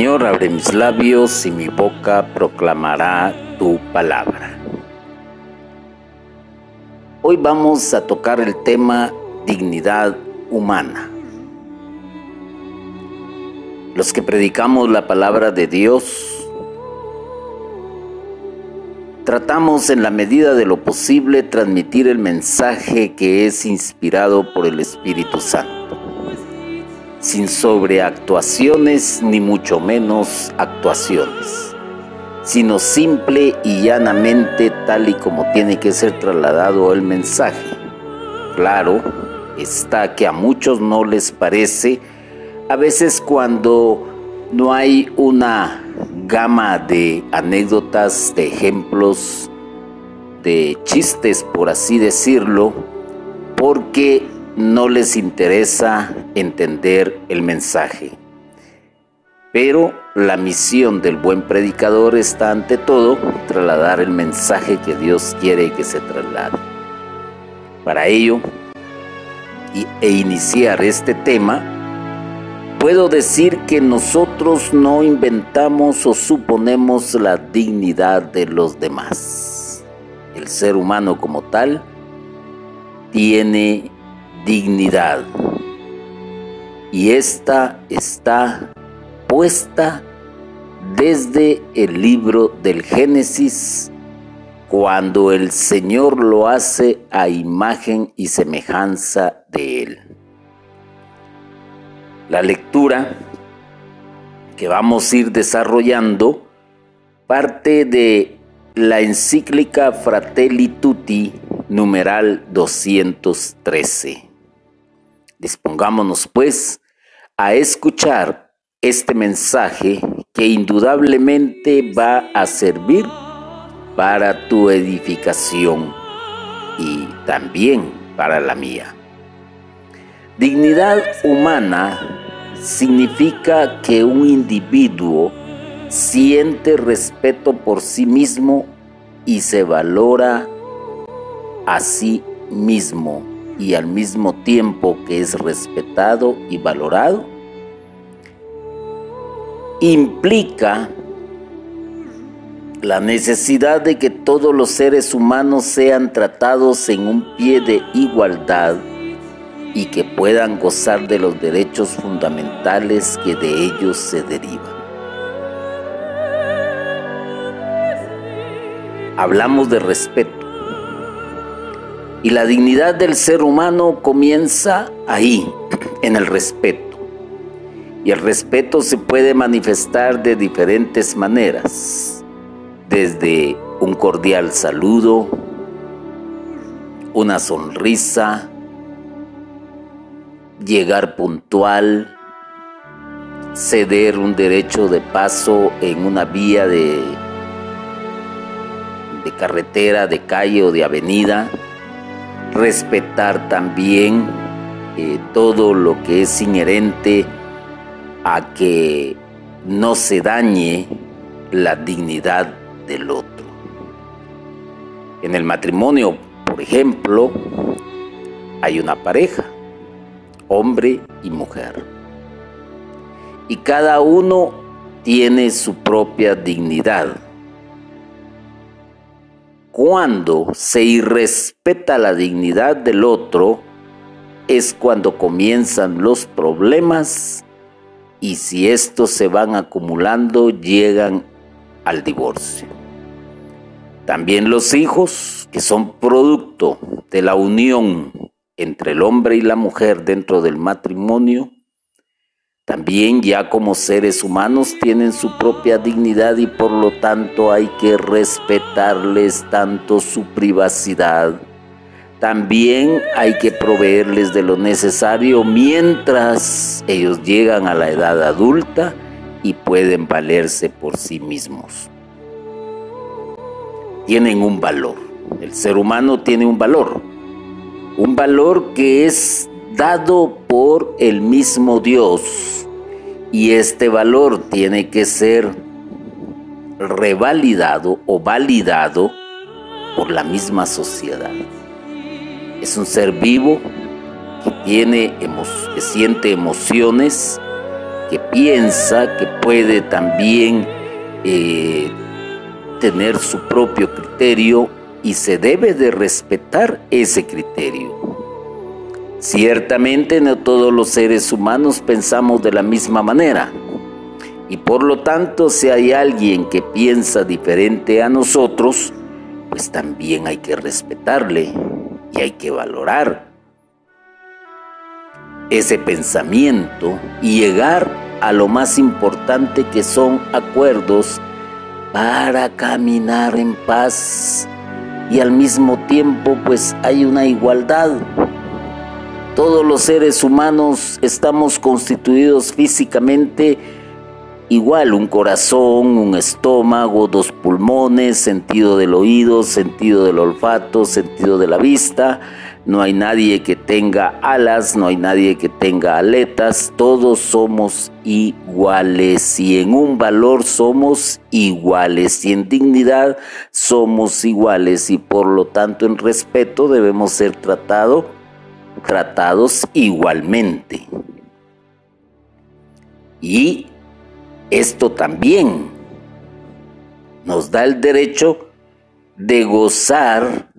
Señor, abre mis labios y mi boca proclamará tu palabra. Hoy vamos a tocar el tema dignidad humana. Los que predicamos la palabra de Dios tratamos en la medida de lo posible transmitir el mensaje que es inspirado por el Espíritu Santo, sin sobreactuaciones ni mucho menos actuaciones, sino simple y llanamente tal y como tiene que ser trasladado el mensaje. Claro, está que a muchos no les parece, a veces cuando no hay una gama de anécdotas, de ejemplos, de chistes, por así decirlo, porque no les interesa entender el mensaje. Pero la misión del buen predicador está ante todo trasladar el mensaje que Dios quiere que se traslade. Para ello, e iniciar este tema, Puedo decir que nosotros no inventamos o suponemos la dignidad de los demás. El ser humano como tal tiene dignidad y esta está puesta desde el libro del Génesis cuando el Señor lo hace a imagen y semejanza de Él. La lectura que vamos a ir desarrollando parte de la encíclica Fratelli Tutti, numeral 213. Dispongámonos pues a escuchar este mensaje que indudablemente va a servir para tu edificación y también para la mía. Dignidad humana significa que un individuo siente respeto por sí mismo y se valora a sí mismo y al mismo tiempo que es respetado y valorado, implica la necesidad de que todos los seres humanos sean tratados en un pie de igualdad y que puedan gozar de los derechos fundamentales que de ellos se derivan. Hablamos de respeto y la dignidad del ser humano comienza ahí, en el respeto. Y el respeto se puede manifestar de diferentes maneras, desde un cordial saludo, una sonrisa, llegar puntual, ceder un derecho de paso en una vía de, de carretera, de calle o de avenida, respetar también eh, todo lo que es inherente a que no se dañe la dignidad del otro. En el matrimonio, por ejemplo, hay una pareja hombre y mujer. Y cada uno tiene su propia dignidad. Cuando se irrespeta la dignidad del otro, es cuando comienzan los problemas y si estos se van acumulando llegan al divorcio. También los hijos, que son producto de la unión entre el hombre y la mujer dentro del matrimonio, también ya como seres humanos tienen su propia dignidad y por lo tanto hay que respetarles tanto su privacidad. También hay que proveerles de lo necesario mientras ellos llegan a la edad adulta y pueden valerse por sí mismos. Tienen un valor. El ser humano tiene un valor un valor que es dado por el mismo Dios y este valor tiene que ser revalidado o validado por la misma sociedad. Es un ser vivo que tiene siente emociones, que piensa, que puede también eh, tener su propio criterio y se debe de respetar ese criterio. Ciertamente no todos los seres humanos pensamos de la misma manera y por lo tanto si hay alguien que piensa diferente a nosotros, pues también hay que respetarle y hay que valorar ese pensamiento y llegar a lo más importante que son acuerdos para caminar en paz y al mismo tiempo pues hay una igualdad. Todos los seres humanos estamos constituidos físicamente igual, un corazón, un estómago, dos pulmones, sentido del oído, sentido del olfato, sentido de la vista. No hay nadie que tenga alas, no hay nadie que tenga aletas, todos somos iguales y en un valor somos iguales y en dignidad somos iguales y por lo tanto en respeto debemos ser tratados igualmente. Y esto también nos da el derecho de gozar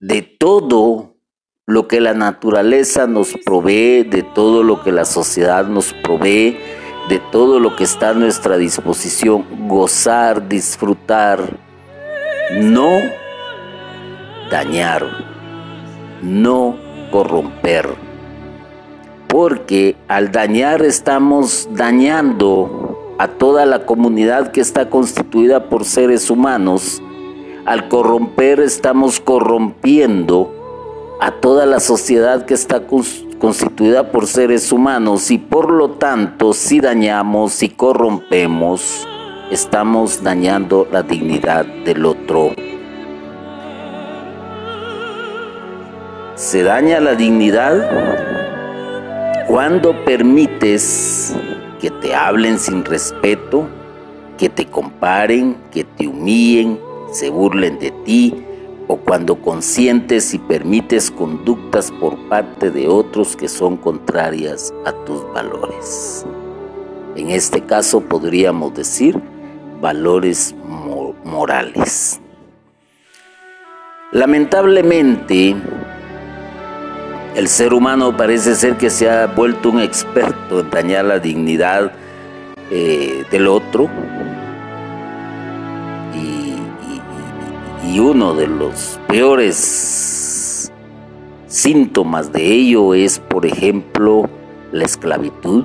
de todo lo que la naturaleza nos provee, de todo lo que la sociedad nos provee, de todo lo que está a nuestra disposición, gozar, disfrutar, no dañar, no corromper porque al dañar estamos dañando a toda la comunidad que está constituida por seres humanos. Al corromper estamos corrompiendo a toda la sociedad que está constituida por seres humanos y por lo tanto si dañamos y corrompemos, estamos dañando la dignidad del otro. Se daña la dignidad cuando permites que te hablen sin respeto, que te comparen, que te humillen, se burlen de ti, o cuando consientes y permites conductas por parte de otros que son contrarias a tus valores. En este caso podríamos decir valores morales. Lamentablemente, el ser humano parece ser que se ha vuelto un experto en dañar la dignidad eh, del otro. Y, y uno de los peores síntomas de ello es, por ejemplo, la esclavitud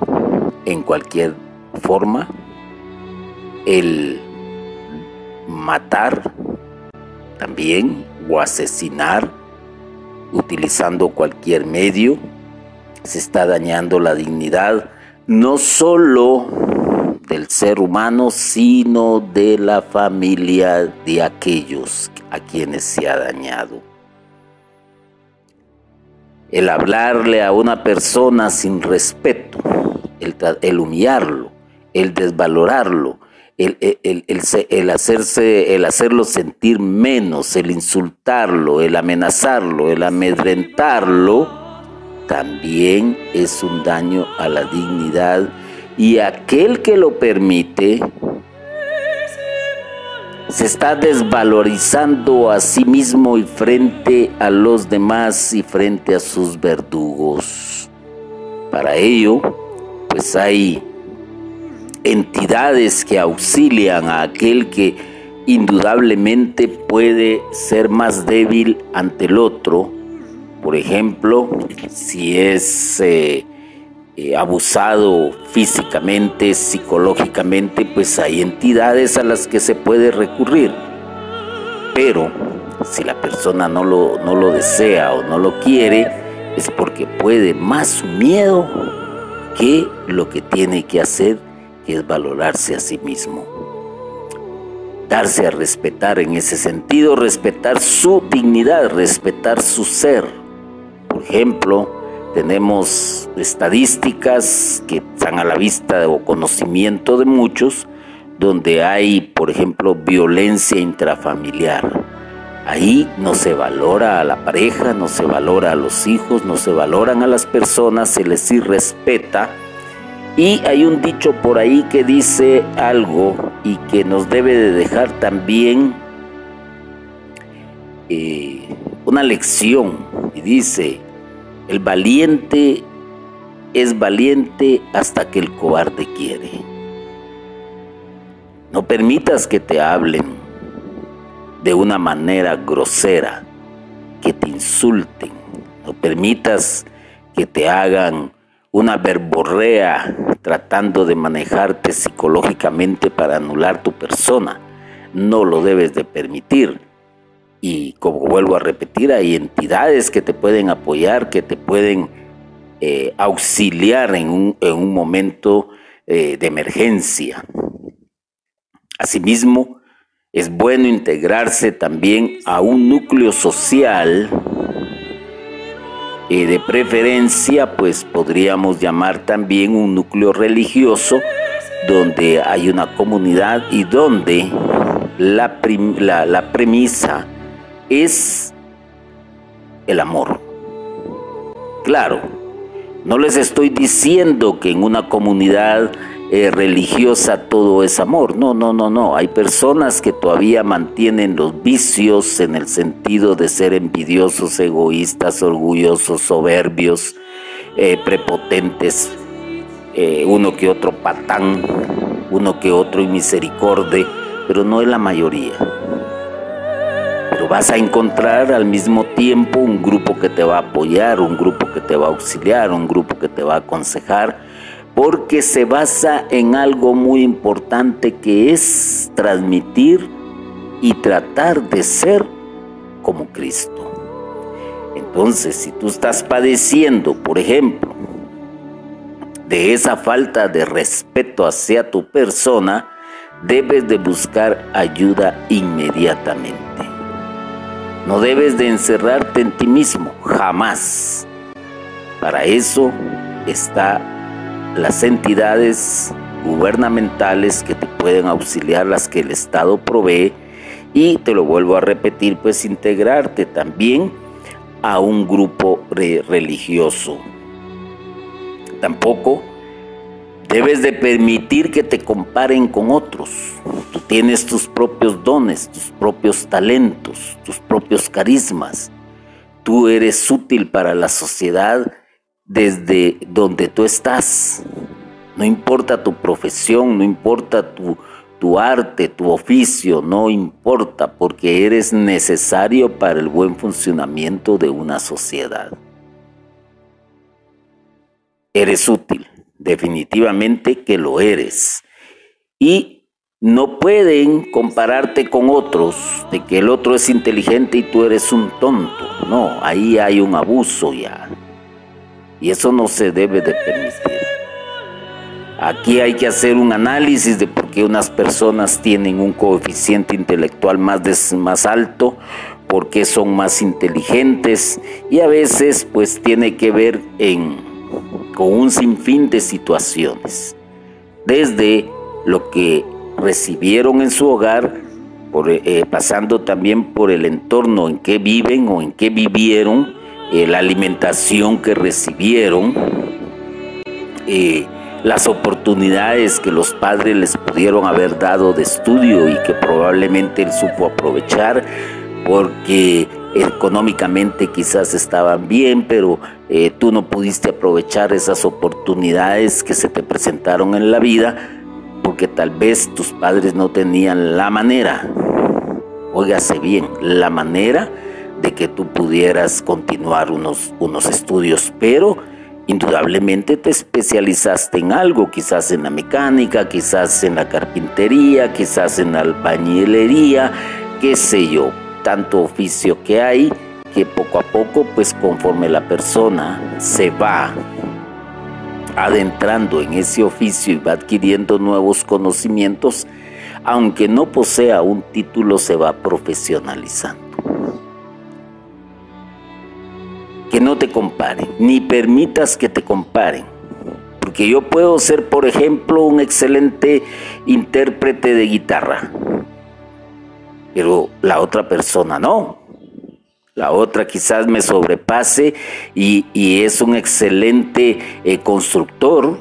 en cualquier forma, el matar también o asesinar utilizando cualquier medio, se está dañando la dignidad no solo del ser humano, sino de la familia de aquellos a quienes se ha dañado. El hablarle a una persona sin respeto, el, humillarlo, el desvalorarlo, el, hacerse, el hacerlo sentir menos, el insultarlo, el amenazarlo, el amedrentarlo, también es un daño a la dignidad y aquel que lo permite se está desvalorizando a sí mismo y frente a los demás y frente a sus verdugos. Para ello, pues hay entidades que auxilian a aquel que indudablemente puede ser más débil ante el otro. Por ejemplo, si es eh, eh, abusado físicamente, psicológicamente, pues hay entidades a las que se puede recurrir. Pero si la persona no lo, no lo desea o no lo quiere, es porque puede más miedo que lo que tiene que hacer que es valorarse a sí mismo. Darse a respetar en ese sentido, respetar su dignidad, respetar su ser. Por ejemplo, tenemos estadísticas que están a la vista o conocimiento de muchos, donde hay, por ejemplo, violencia intrafamiliar, Ahí no se valora a la pareja, no se valora a los hijos, no se valoran a las personas, se les irrespeta. Y hay un dicho por ahí que dice algo y que nos debe de dejar también eh, una lección. Y dice, el valiente es valiente hasta que el cobarde quiere. No permitas que te hablen de una manera grosera, que te insulten. No permitas que te hagan una verborrea tratando de manejarte psicológicamente para anular tu persona. No lo debes de permitir. Y como vuelvo a repetir, hay entidades que te pueden apoyar, que te pueden eh, auxiliar en un, momento eh, de emergencia. Asimismo, es bueno integrarse también a un núcleo social y de preferencia pues podríamos llamar también un núcleo religioso donde hay una comunidad y donde la, la premisa es el amor. Claro, no les estoy diciendo que en una comunidad eh, religiosa todo es amor. No, no, no, no. Hay personas que todavía mantienen los vicios en el sentido de ser envidiosos, egoístas, orgullosos, soberbios, eh, prepotentes, eh, uno que otro patán, uno que otro inmisericorde, pero no es la mayoría. Pero vas a encontrar al mismo tiempo un grupo que te va a apoyar, un grupo que te va a auxiliar, un grupo que te va a aconsejar porque se basa en algo muy importante que es transmitir y tratar de ser como Cristo. Entonces, si tú estás padeciendo, por ejemplo, de esa falta de respeto hacia tu persona, debes de buscar ayuda inmediatamente. No debes de encerrarte en ti mismo, jamás. Para eso está las entidades gubernamentales que te pueden auxiliar, las que el Estado provee, y te lo vuelvo a repetir, pues integrarte también a un grupo religioso. Tampoco debes de permitir que te comparen con otros. Tú tienes tus propios dones, tus propios talentos, tus propios carismas. Tú eres útil para la sociedad desde donde tú estás. No importa tu profesión, no importa tu, tu arte, tu oficio, no importa porque eres necesario para el buen funcionamiento de una sociedad. Eres útil, definitivamente que lo eres. Y no pueden compararte con otros de que el otro es inteligente y tú eres un tonto. No, ahí hay un abuso ya. Y eso no se debe de permitir. Aquí hay que hacer un análisis de por qué unas personas tienen un coeficiente intelectual más, más alto, por qué son más inteligentes y a veces pues tiene que ver con un sinfín de situaciones. Desde lo que recibieron en su hogar, eh, pasando también por el entorno en que viven o en que vivieron, eh, la alimentación que recibieron, eh, las oportunidades que los padres les pudieron haber dado de estudio y que probablemente él supo aprovechar porque económicamente quizás estaban bien, pero eh, tú no pudiste aprovechar esas oportunidades que se te presentaron en la vida porque tal vez tus padres no tenían la manera, óigase bien, la manera de que tú pudieras continuar unos, unos estudios, pero indudablemente te especializaste en algo, quizás en la mecánica, quizás en la carpintería, quizás en la albañilería, qué sé yo, tanto oficio que hay que poco a poco, pues conforme la persona se va adentrando en ese oficio y va adquiriendo nuevos conocimientos, aunque no posea un título, se va profesionalizando. Te comparen, ni permitas que te comparen. Porque yo puedo ser, por ejemplo, un excelente intérprete de guitarra. pero la otra persona no. La otra quizás me sobrepase y, es un excelente eh, constructor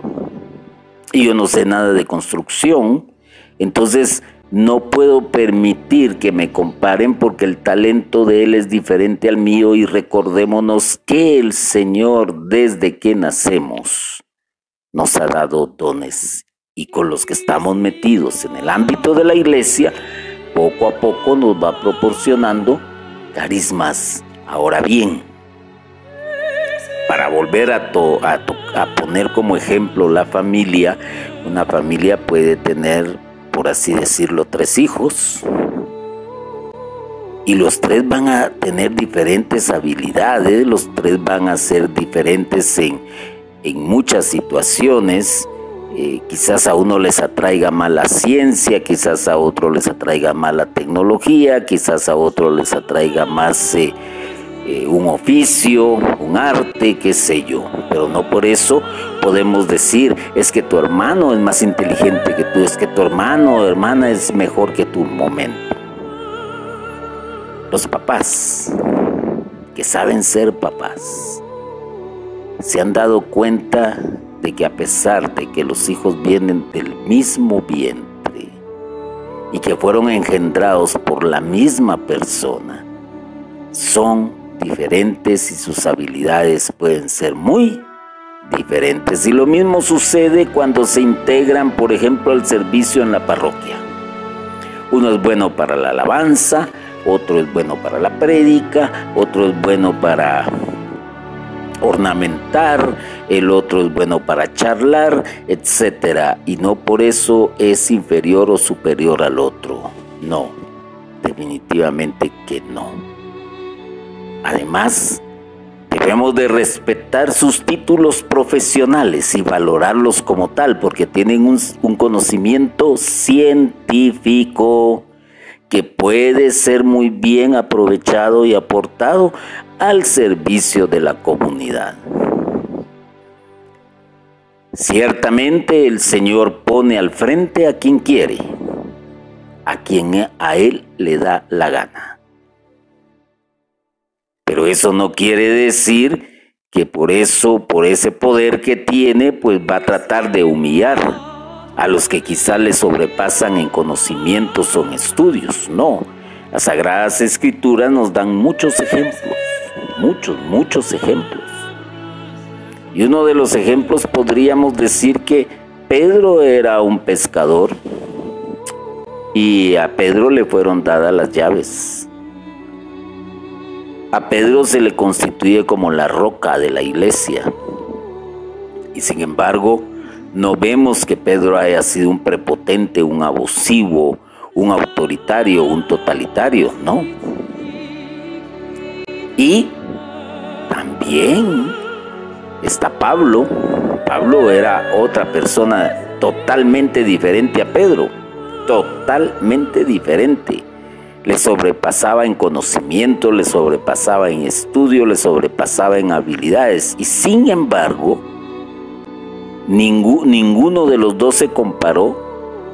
y yo no sé nada de construcción. Entonces no puedo permitir que me comparen porque el talento de él es diferente al mío y recordémonos que el Señor desde que nacemos nos ha dado dones y con los que estamos metidos en el ámbito de la iglesia, poco a poco nos va proporcionando carismas. Ahora bien, para volver a, a, poner como ejemplo la familia, una familia puede tener, por así decirlo, tres hijos. Y los tres van a tener diferentes habilidades, los tres van a ser diferentes en, en muchas situaciones eh, quizás a uno les atraiga más la ciencia, quizás a otro les atraiga más la tecnología, quizás a otro les atraiga más eh, eh, un oficio, un arte, qué sé yo. Pero no por eso podemos decir es que tu hermano es más inteligente que tú, es que tu hermano o hermana es mejor que tu momento. Los papás que saben ser papás se han dado cuenta de que a pesar de que los hijos vienen del mismo vientre y que fueron engendrados por la misma persona, son diferentes y sus habilidades pueden ser muy diferentes. Y lo mismo sucede cuando se integran, por ejemplo, al servicio en la parroquia. Uno es bueno para la alabanza, otro es bueno para la prédica, otro es bueno para ornamentar, el otro es bueno para charlar, etcétera, y no por eso es inferior o superior al otro. No, definitivamente que no. Además, debemos de respetar sus títulos profesionales y valorarlos como tal, porque tienen un, un conocimiento científico que puede ser muy bien aprovechado y aportado al servicio de la comunidad. Ciertamente el Señor pone al frente a quien quiere, a quien a Él le da la gana. Pero eso no quiere decir que por eso, por ese poder que tiene, pues va a tratar de humillar a los que quizá le sobrepasan en conocimientos o en estudios. No, las Sagradas Escrituras nos dan muchos ejemplos, muchos, muchos ejemplos. Y uno de los ejemplos podríamos decir que Pedro era un pescador y a Pedro le fueron dadas las llaves. A Pedro se le constituye como la roca de la iglesia. Y sin embargo, no vemos que Pedro haya sido un prepotente, un abusivo, un autoritario, un totalitario, no. Y también está Pablo. Pablo era otra persona totalmente diferente a Pedro, totalmente diferente. Le sobrepasaba en conocimiento, le sobrepasaba en estudio, le sobrepasaba en habilidades. Y sin embargo, ninguno de los dos se comparó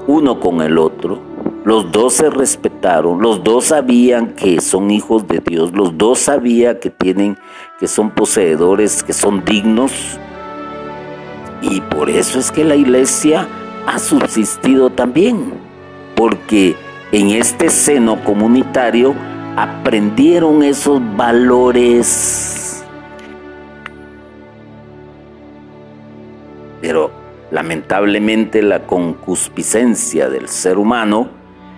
uno con el otro. Los dos se respetaron, los dos sabían que son hijos de Dios, los dos sabían que tienen, que son poseedores, que son dignos. Y por eso es que la iglesia ha subsistido también, porque en este seno comunitario aprendieron esos valores Pero lamentablemente la concupiscencia del ser humano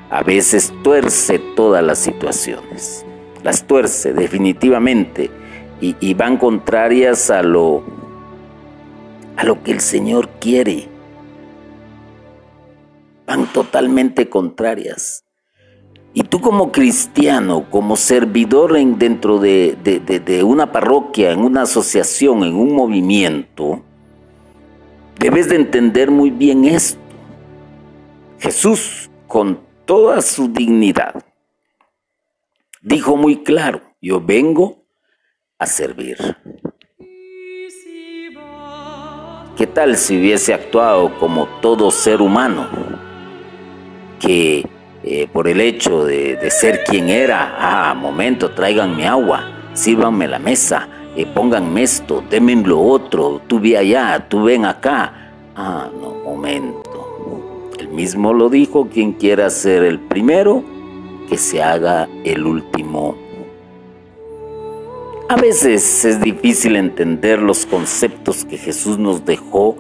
a veces tuerce todas las situaciones. Las tuerce definitivamente y, van contrarias a lo, a lo que el Señor quiere. Van totalmente contrarias. Y tú como cristiano, como servidor en, dentro de, de, una parroquia, en una asociación, en un movimiento, Debes de entender muy bien esto. Jesús, con toda su dignidad, dijo muy claro, yo vengo a servir. ¿Qué tal si hubiese actuado como todo ser humano que eh, por el hecho de, ser quien era. Ah, momento, tráiganme agua, sírvanme la mesa, eh, pónganme esto, denme lo otro, tú ve allá, tú ven acá. Ah, no, momento. Él mismo lo dijo, quien quiera ser el primero, que se haga el último. A veces es difícil entender los conceptos que Jesús nos dejó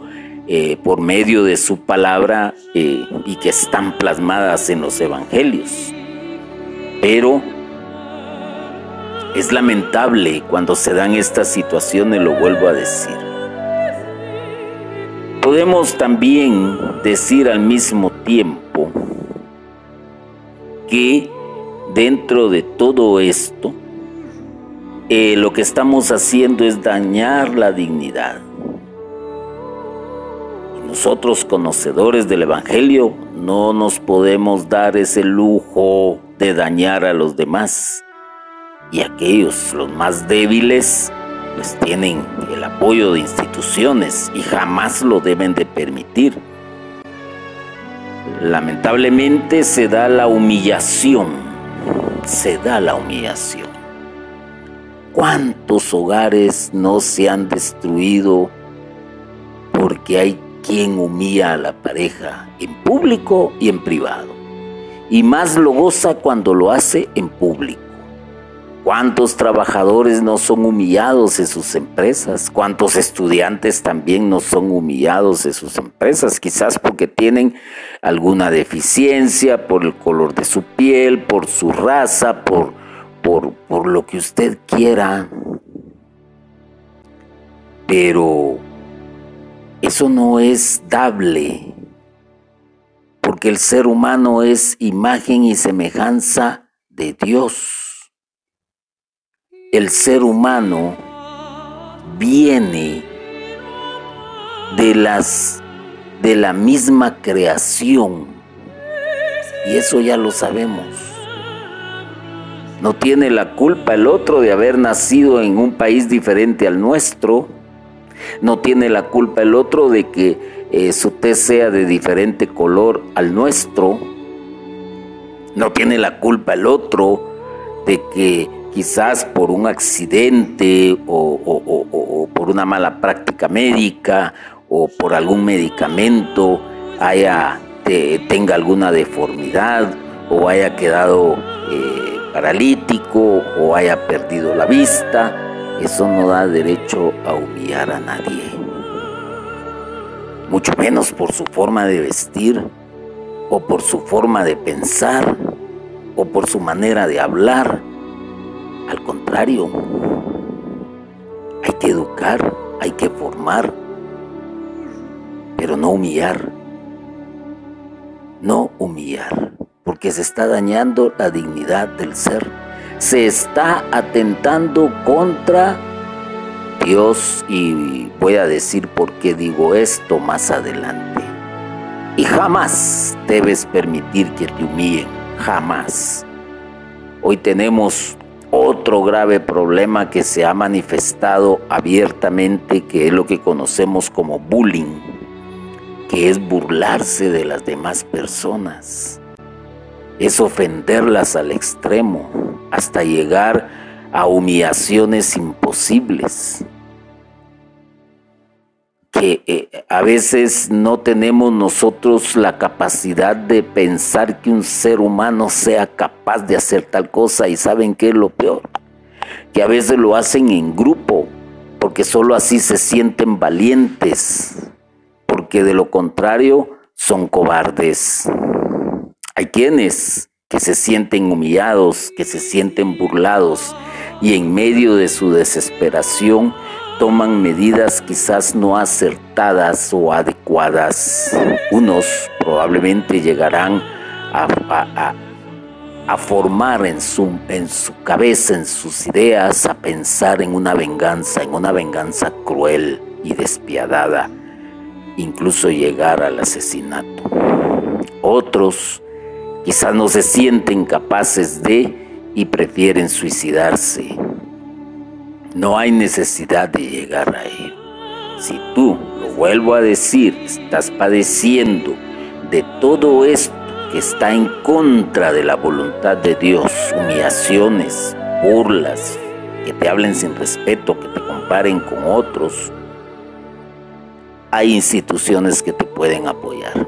eh, por medio de su palabra eh, y que están plasmadas en los evangelios. Pero es lamentable cuando se dan estas situaciones, lo vuelvo a decir. Podemos también decir al mismo tiempo que dentro de todo esto, eh, lo que estamos haciendo es dañar la dignidad. Nosotros, conocedores del Evangelio, no nos podemos dar ese lujo de dañar a los demás. Y aquellos, los más débiles, pues tienen el apoyo de instituciones y jamás lo deben de permitir. Lamentablemente se da la humillación, se da la humillación. ¿Cuántos hogares no se han destruido porque hay quien humilla a la pareja en público y en privado? Y más lo goza cuando lo hace en público. ¿Cuántos trabajadores no son humillados en sus empresas? ¿Cuántos estudiantes también no son humillados en sus empresas? Quizás porque tienen alguna deficiencia por el color de su piel, por su raza, por por, lo que usted quiera, pero eso no es dable, porque el ser humano es imagen y semejanza de Dios. El ser humano viene de las de la misma creación y eso ya lo sabemos. No tiene la culpa el otro de haber nacido en un país diferente al nuestro. No tiene la culpa el otro de que eh, su tez sea de diferente color al nuestro. No tiene la culpa el otro de que quizás por un accidente o, por una mala práctica médica o por algún medicamento haya, tenga alguna deformidad o haya quedado eh, paralítico o haya perdido la vista, eso no da derecho a humillar a nadie. Mucho menos por su forma de vestir o por su forma de pensar o por su manera de hablar. Al contrario, hay que educar, hay que formar, pero no humillar. No humillar porque se está dañando la dignidad del ser. Se está atentando contra Dios y voy a decir por qué digo esto más adelante. Y jamás debes permitir que te humillen, jamás. Hoy tenemos otro grave problema que se ha manifestado abiertamente, que es lo que conocemos como bullying, que es burlarse de las demás personas es ofenderlas al extremo, hasta llegar a humillaciones imposibles, que eh, a veces no tenemos nosotros la capacidad de pensar que un ser humano sea capaz de hacer tal cosa y saben qué es lo peor, que a veces lo hacen en grupo, porque solo así se sienten valientes, porque de lo contrario son cobardes. Hay quienes que se sienten humillados, que se sienten burlados y en medio de su desesperación toman medidas quizás no acertadas o adecuadas. Unos probablemente llegarán a, formar en su, en su cabeza, en sus ideas, a pensar en una venganza, en una venganza cruel y despiadada, incluso llegar al asesinato. Otros Quizás no se sienten capaces de y prefieren suicidarse. No hay necesidad de llegar ahí. Si tú, lo vuelvo a decir, estás padeciendo de todo esto que está en contra de la voluntad de Dios, humillaciones, burlas, que te hablen sin respeto, que te comparen con otros, hay instituciones que te pueden apoyar.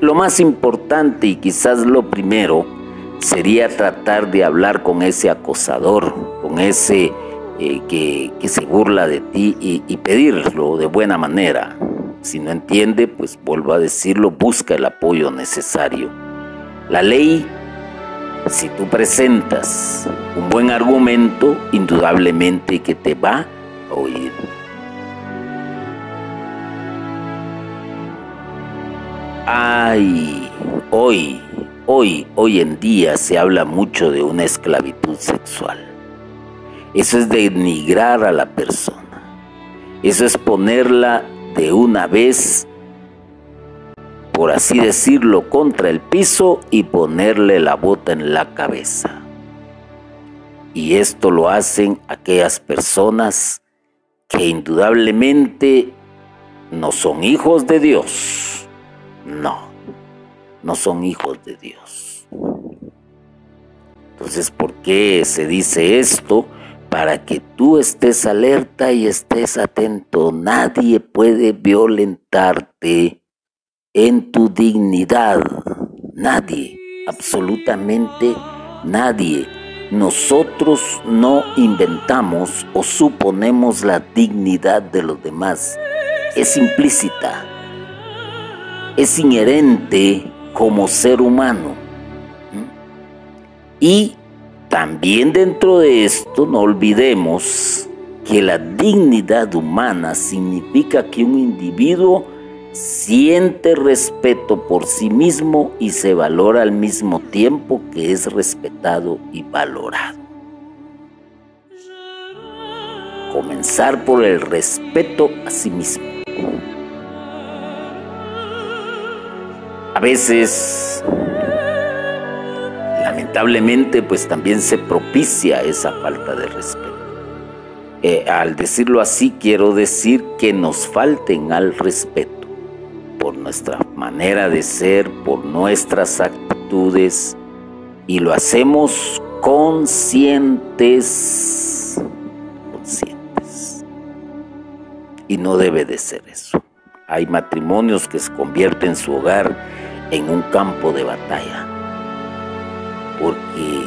Lo más importante y quizás lo primero sería tratar de hablar con ese acosador, con ese eh, que, se burla de ti y, y pedirlo de buena manera. Si no entiende, pues vuelvo a decirlo, busca el apoyo necesario. La ley, si tú presentas un buen argumento, indudablemente que te va a oír. Ay, hoy, hoy, hoy en día se habla mucho de una esclavitud sexual. Eso es denigrar a la persona. Eso es ponerla de una vez, por así decirlo, contra el piso y ponerle la bota en la cabeza. Y esto lo hacen aquellas personas que indudablemente no son hijos de Dios no, no son hijos de Dios. Entonces, ¿por qué se dice esto? Para que tú estés alerta y estés atento. Nadie puede violentarte en tu dignidad. Nadie, absolutamente nadie. Nosotros no inventamos o suponemos la dignidad de los demás. Es implícita es inherente como ser humano. Y también dentro de esto no olvidemos que la dignidad humana significa que un individuo siente respeto por sí mismo y se valora al mismo tiempo que es respetado y valorado. Comenzar por el respeto a sí mismo. A veces, lamentablemente, pues también se propicia esa falta de respeto. Eh, al decirlo así, quiero decir que nos falten al respeto por nuestra manera de ser, por nuestras actitudes, y lo hacemos conscientes, conscientes. Y no debe de ser eso. Hay matrimonios que se convierten su hogar en un campo de batalla porque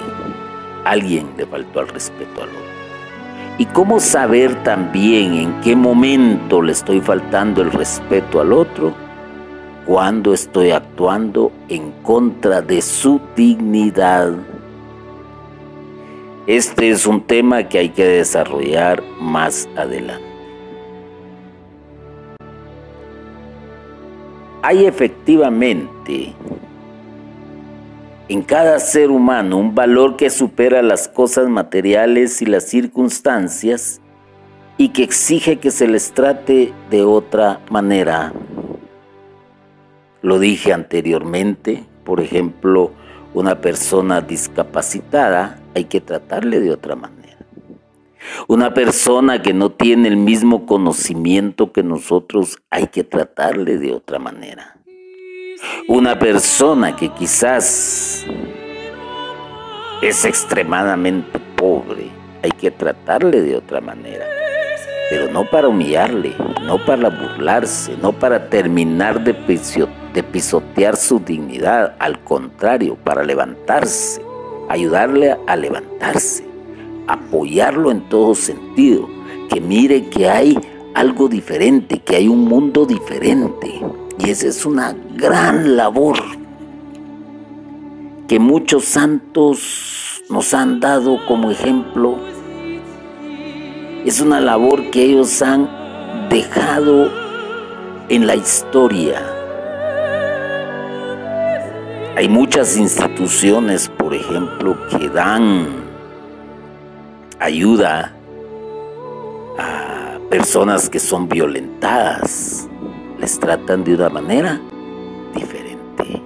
alguien le faltó al respeto al otro. ¿Y cómo saber también en qué momento le estoy faltando el respeto al otro? Cuando estoy actuando en contra de su dignidad. Este es un tema que hay que desarrollar más adelante. Hay efectivamente en cada ser humano un valor que supera las cosas materiales y las circunstancias y que exige que se les trate de otra manera. Lo dije anteriormente, por ejemplo, una persona discapacitada hay que tratarle de otra manera. Una persona que no tiene el mismo conocimiento que nosotros hay que tratarle de otra manera. Una persona que quizás es extremadamente pobre, hay que tratarle de otra manera. Pero no para humillarle, no para burlarse, no para terminar de, pisotear su dignidad, al contrario, para levantarse, ayudarle a levantarse apoyarlo en todo sentido, que mire que hay algo diferente, que hay un mundo diferente. Y esa es una gran labor que muchos santos nos han dado como ejemplo. Es una labor que ellos han dejado en la historia. Hay muchas instituciones, por ejemplo, que dan ayuda a personas que son violentadas. Les tratan de una manera diferente.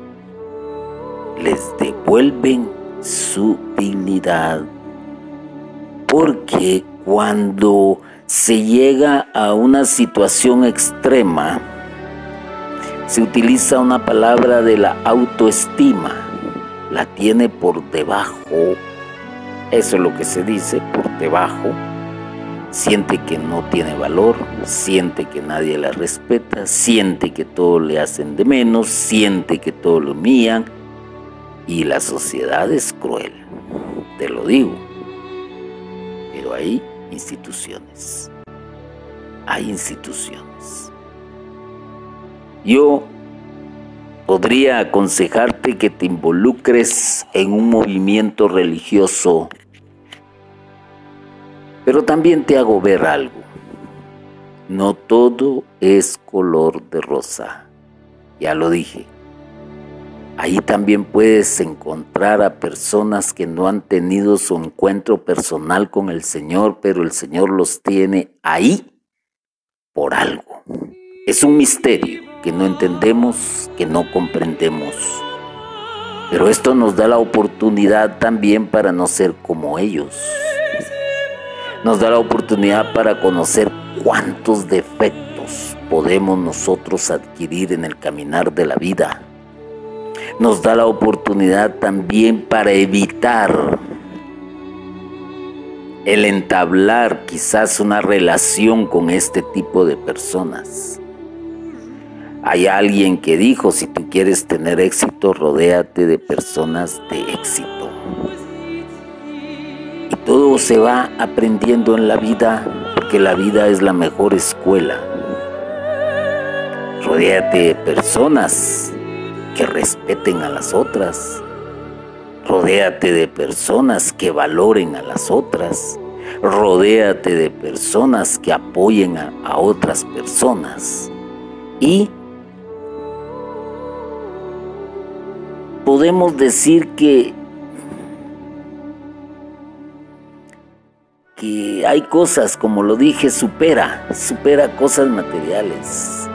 Les devuelven su dignidad. Porque cuando se llega a una situación extrema, Se utiliza una palabra de la autoestima, la tiene por debajo, eso es lo que se dice, por debajo, siente que no tiene valor, siente que nadie la respeta, siente que todo le hacen de menos, siente que todo lo mían y la sociedad es cruel, te lo digo. Pero hay instituciones, hay instituciones. Yo podría aconsejarte que te involucres en un movimiento religioso, pero también te hago ver algo. No todo es color de rosa, ya lo dije. Ahí también puedes encontrar a personas que no han tenido su encuentro personal con el Señor, pero el Señor los tiene ahí por algo. Es un misterio que no entendemos, que no comprendemos. Pero esto nos da la oportunidad también para no ser como ellos. Nos da la oportunidad para conocer cuántos defectos podemos nosotros adquirir en el caminar de la vida. Nos da la oportunidad también para evitar el entablar quizás una relación con este tipo de personas. Hay alguien que dijo, si tú quieres tener éxito, rodéate de personas de éxito. Se va aprendiendo en la vida, porque la vida es la mejor escuela. Rodéate de personas que respeten a las otras. Rodéate de personas que valoren a las otras. Rodéate de personas que apoyen a otras personas. Y podemos decir que, hay cosas, como lo dije, supera, supera cosas materiales.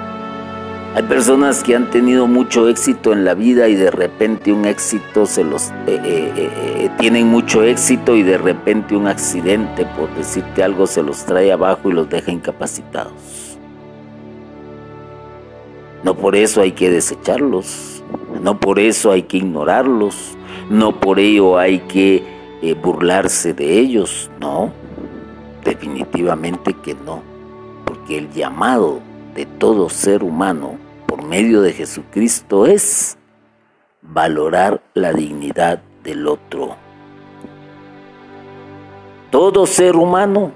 Hay personas que han tenido mucho éxito en la vida y de repente un éxito se los eh, eh, eh, tienen mucho éxito y de repente un accidente, por decirte algo, se los trae abajo y los deja incapacitados. No por eso hay que desecharlos. No por eso hay que ignorarlos, no por ello hay que burlarse de ellos, no, definitivamente que no, porque el llamado de todo ser humano por medio de Jesucristo es valorar la dignidad del otro. Todo ser humano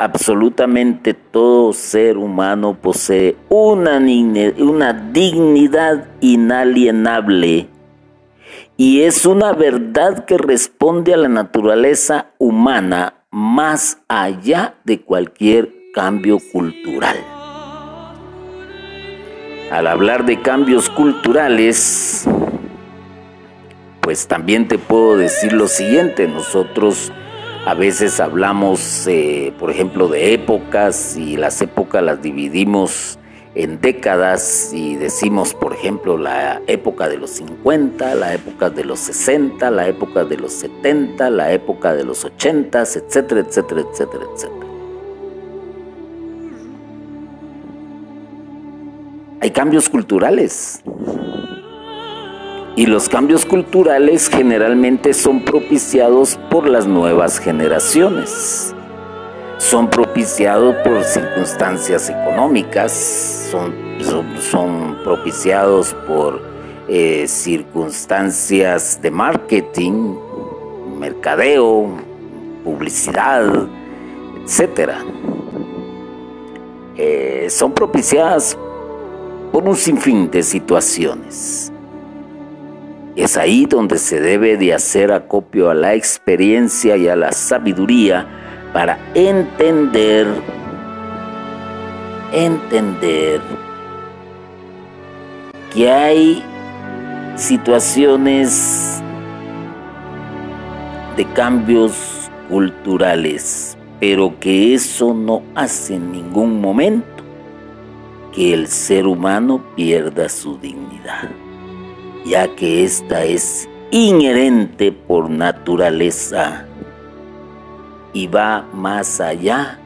absolutamente todo ser humano posee una, dignidad inalienable y es una verdad que responde a la naturaleza humana más allá de cualquier cambio cultural. Al hablar de cambios culturales, pues también te puedo decir lo siguiente, nosotros a veces hablamos, eh, por ejemplo, de épocas y las épocas las dividimos en décadas y decimos, por ejemplo, la época de los 50, la época de los 60, la época de los 70, la época de los 80, etcétera, etcétera, etcétera, etcétera. Hay cambios culturales. Y los cambios culturales generalmente son propiciados por las nuevas generaciones. Son propiciados por circunstancias económicas, son, son, propiciados por eh, circunstancias de marketing, mercadeo, publicidad, etc. Eh, son propiciadas por un sinfín de situaciones. Es ahí donde se debe de hacer acopio a la experiencia y a la sabiduría para entender, entender que hay situaciones de cambios culturales, pero que eso no hace en ningún momento que el ser humano pierda su dignidad ya que ésta es inherente por naturaleza y va más allá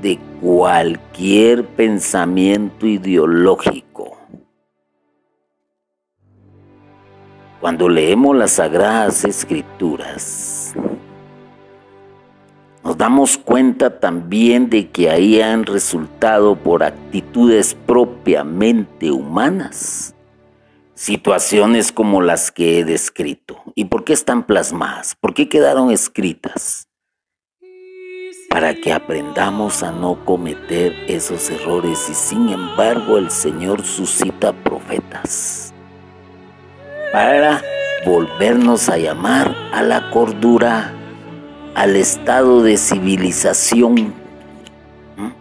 de cualquier pensamiento ideológico. Cuando leemos las sagradas escrituras, nos damos cuenta también de que ahí han resultado por actitudes propiamente humanas situaciones como las que he descrito. ¿Y por qué están plasmadas? ¿Por qué quedaron escritas? Para que aprendamos a no cometer esos errores y sin embargo el Señor suscita profetas para volvernos a llamar a la cordura al estado de civilización. ¿Mm?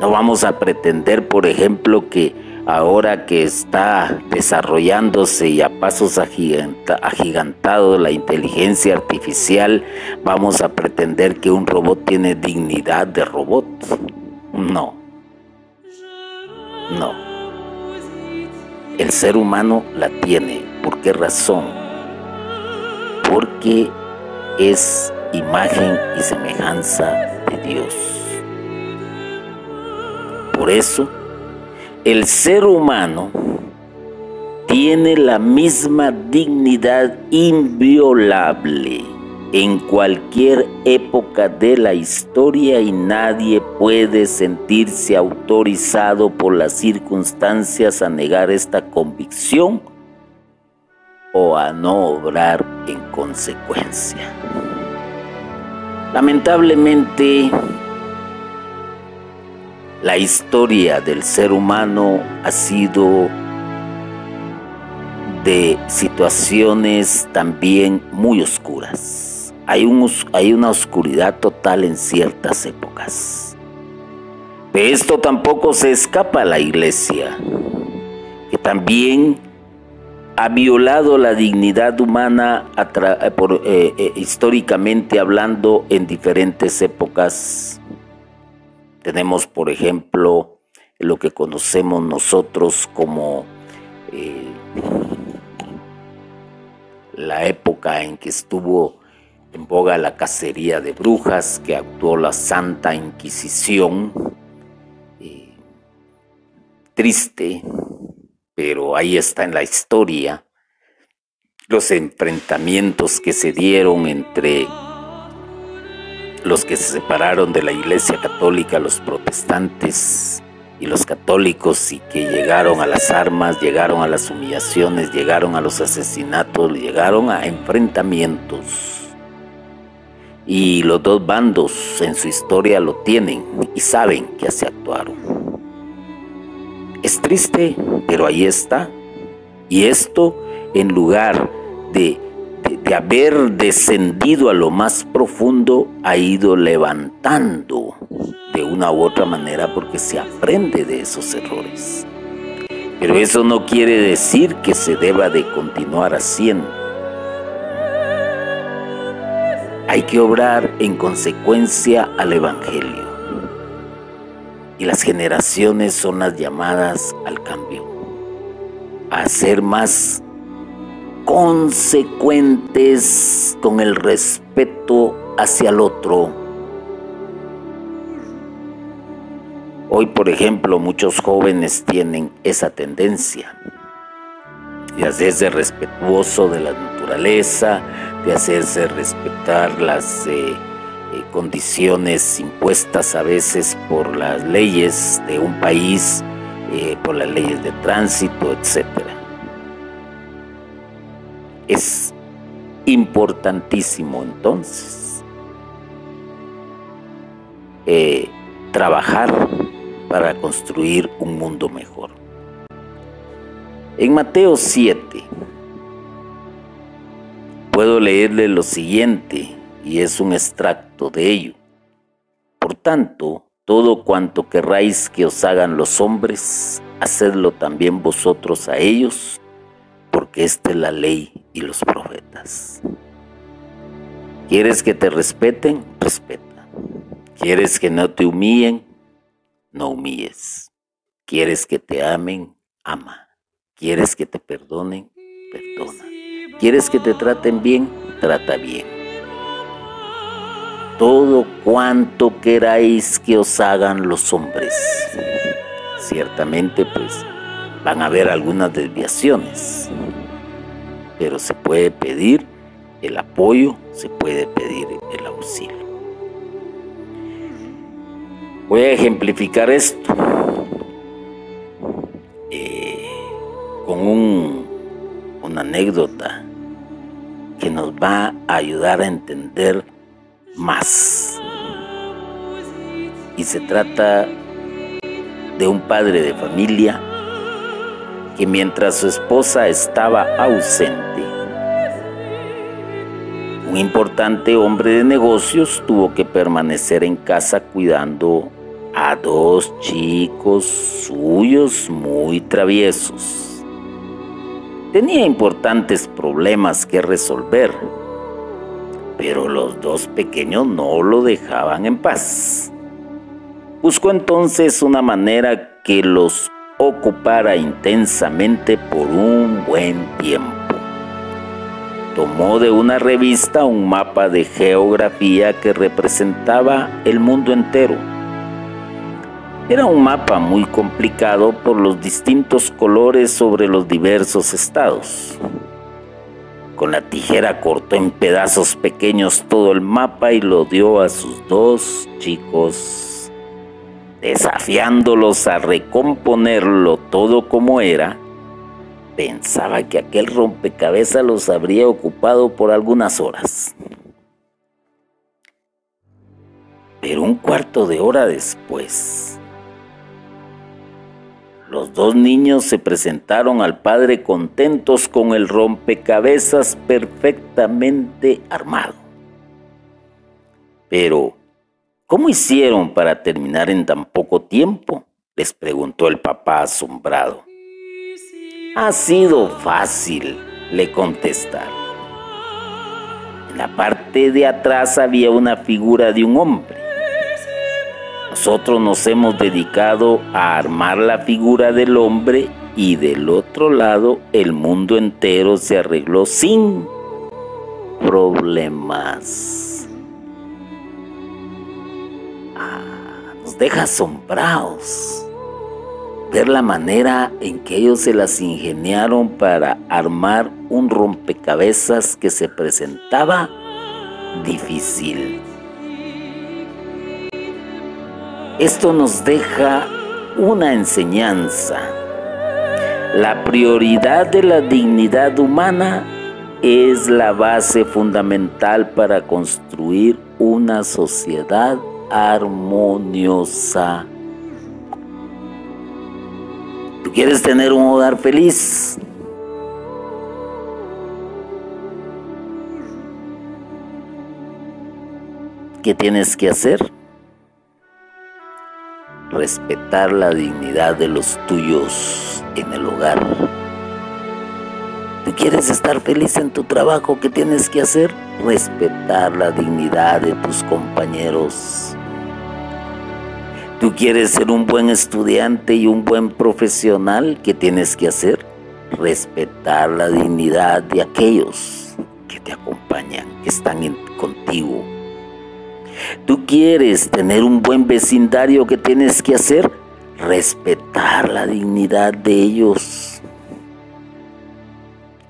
No vamos a pretender, por ejemplo, que ahora que está desarrollándose y a pasos agigantados la inteligencia artificial, vamos a pretender que un robot tiene dignidad de robot. No. No. El ser humano la tiene. ¿Por qué razón? Porque es imagen y semejanza de Dios. Por eso, el ser humano tiene la misma dignidad inviolable en cualquier época de la historia y nadie puede sentirse autorizado por las circunstancias a negar esta convicción o a no obrar en consecuencia. Lamentablemente, la historia del ser humano ha sido de situaciones también muy oscuras. Hay, un, hay una oscuridad total en ciertas épocas. De esto tampoco se escapa la iglesia, que también ha violado la dignidad humana eh, eh, eh, históricamente hablando en diferentes épocas. Tenemos, por ejemplo, lo que conocemos nosotros como la época en que estuvo en boga la cacería de brujas, que actuó la Santa Inquisición. triste, pero ahí está en la historia los enfrentamientos que se dieron entre los que se separaron de la Iglesia Católica, los protestantes y los católicos, y que llegaron a las armas, llegaron a las humillaciones, llegaron a los asesinatos, llegaron a enfrentamientos. Y los dos bandos en su historia lo tienen y saben que así actuaron. Es triste, pero ahí está. Y esto en lugar de, de, haber descendido a lo más profundo, ha ido levantando de una u otra manera porque se aprende de esos errores. Pero eso no quiere decir que se deba de continuar haciendo. Hay que obrar en consecuencia al Evangelio y las generaciones son las llamadas al cambio, a ser más consecuentes con el respeto hacia el otro. Hoy, por ejemplo, muchos jóvenes tienen esa tendencia de hacerse respetuoso de la naturaleza, de hacerse respetar las... Eh, eh, condiciones impuestas a veces por las leyes de un país, eh, por las leyes de tránsito, etc. Es importantísimo entonces eh, trabajar para construir un mundo mejor. En Mateo 7 puedo leerle lo siguiente y es un extracto de ello. Por tanto, todo cuanto querráis que os hagan los hombres, hacedlo también vosotros a ellos, porque esta es la ley y los profetas. ¿Quieres que te respeten? Respeta. ¿Quieres que no te humillen? No humilles. ¿Quieres que te amen? Ama. ¿Quieres que te perdonen? Perdona. ¿Quieres que te traten bien? Trata bien todo cuanto queráis que os hagan los hombres. Ciertamente, pues, van a haber algunas desviaciones, pero se puede pedir el apoyo, se puede pedir el auxilio. Voy a ejemplificar esto eh, con una anécdota que nos va a ayudar a entender más. Y se trata de un padre de familia que mientras su esposa estaba ausente, un importante hombre de negocios tuvo que permanecer en casa cuidando a dos chicos suyos muy traviesos. Tenía importantes problemas que resolver, pero los dos pequeños no lo dejaban en paz. Buscó entonces una manera que los ocupara intensamente por un buen tiempo. Tomó de una revista un mapa de geografía que representaba el mundo entero. Era un mapa muy complicado por los distintos colores sobre los diversos estados. Con la tijera cortó en pedazos pequeños todo el mapa y lo dio a sus dos chicos desafiándolos a recomponerlo todo como era, pensaba que aquel rompecabezas los habría ocupado por algunas horas. Pero un cuarto de hora después, los dos niños se presentaron al padre contentos con el rompecabezas perfectamente armado. Pero ¿Cómo hicieron para terminar en tan poco tiempo? les preguntó el papá asombrado. Ha sido fácil, le contestaron. En la parte de atrás había una figura de un hombre. Nosotros nos hemos dedicado a armar la figura del hombre y del otro lado el mundo entero se arregló sin problemas. Deja asombrados ver la manera en que ellos se las ingeniaron para armar un rompecabezas que se presentaba difícil. Esto nos deja una enseñanza. La prioridad de la dignidad humana es la base fundamental para construir una sociedad armoniosa. ¿Tú quieres tener un hogar feliz? ¿Qué tienes que hacer? Respetar la dignidad de los tuyos en el hogar. ¿Tú quieres estar feliz en tu trabajo? ¿Qué tienes que hacer? Respetar la dignidad de tus compañeros. ¿Tú quieres ser un buen estudiante y un buen profesional? ¿Qué tienes que hacer? Respetar la dignidad de aquellos que te acompañan, que están contigo. ¿Tú quieres tener un buen vecindario? ¿Qué tienes que hacer? Respetar la dignidad de ellos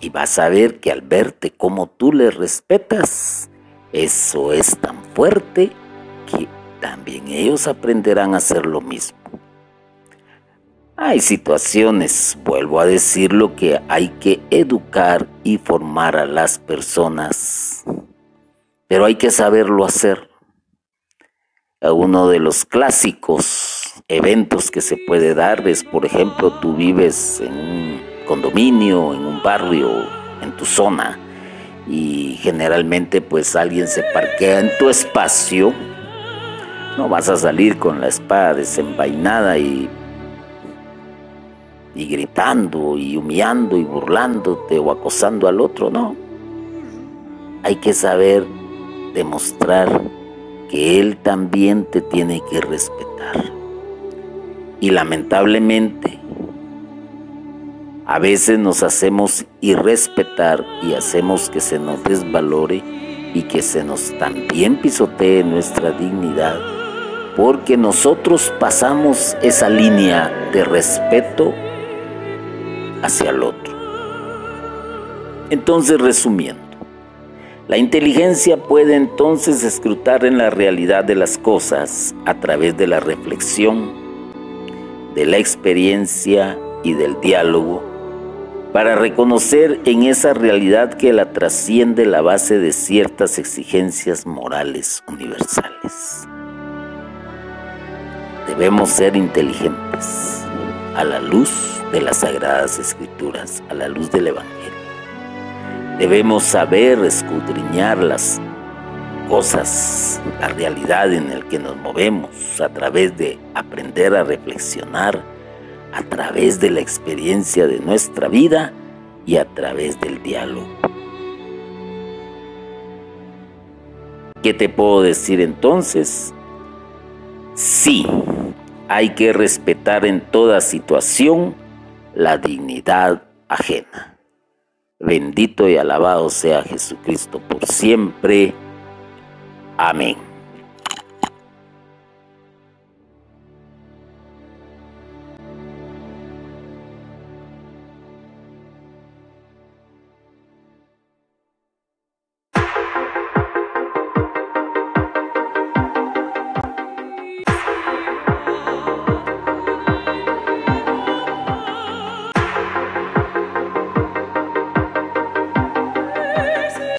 y vas a ver que al verte como tú le respetas, eso es tan fuerte que también ellos aprenderán a hacer lo mismo. Hay situaciones, vuelvo a decir lo que hay que educar y formar a las personas, pero hay que saberlo hacer. Uno de los clásicos eventos que se puede dar es, por ejemplo, tú vives en un condominio, en un barrio, en tu zona, y generalmente pues alguien se parquea en tu espacio, no vas a salir con la espada desenvainada y, y gritando y humillando y burlándote o acosando al otro, no. Hay que saber demostrar que él también te tiene que respetar. Y lamentablemente a veces nos hacemos irrespetar y hacemos que se nos desvalore y que se nos también pisotee nuestra dignidad, porque nosotros pasamos esa línea de respeto hacia el otro. Entonces, resumiendo, la inteligencia puede entonces escrutar en la realidad de las cosas a través de la reflexión, de la experiencia y del diálogo, para reconocer en esa realidad que la trasciende la base de ciertas exigencias morales universales. Debemos ser inteligentes a la luz de las sagradas escrituras, a la luz del Evangelio Debemos saber escudriñar las cosas, la realidad en la que nos movemos a través de aprender a reflexionar, a través de la experiencia de nuestra vida y a través del diálogo. ¿Qué te puedo decir entonces? Sí, hay que respetar en toda situación la dignidad ajena. Bendito y alabado sea Jesucristo por siempre. Amén.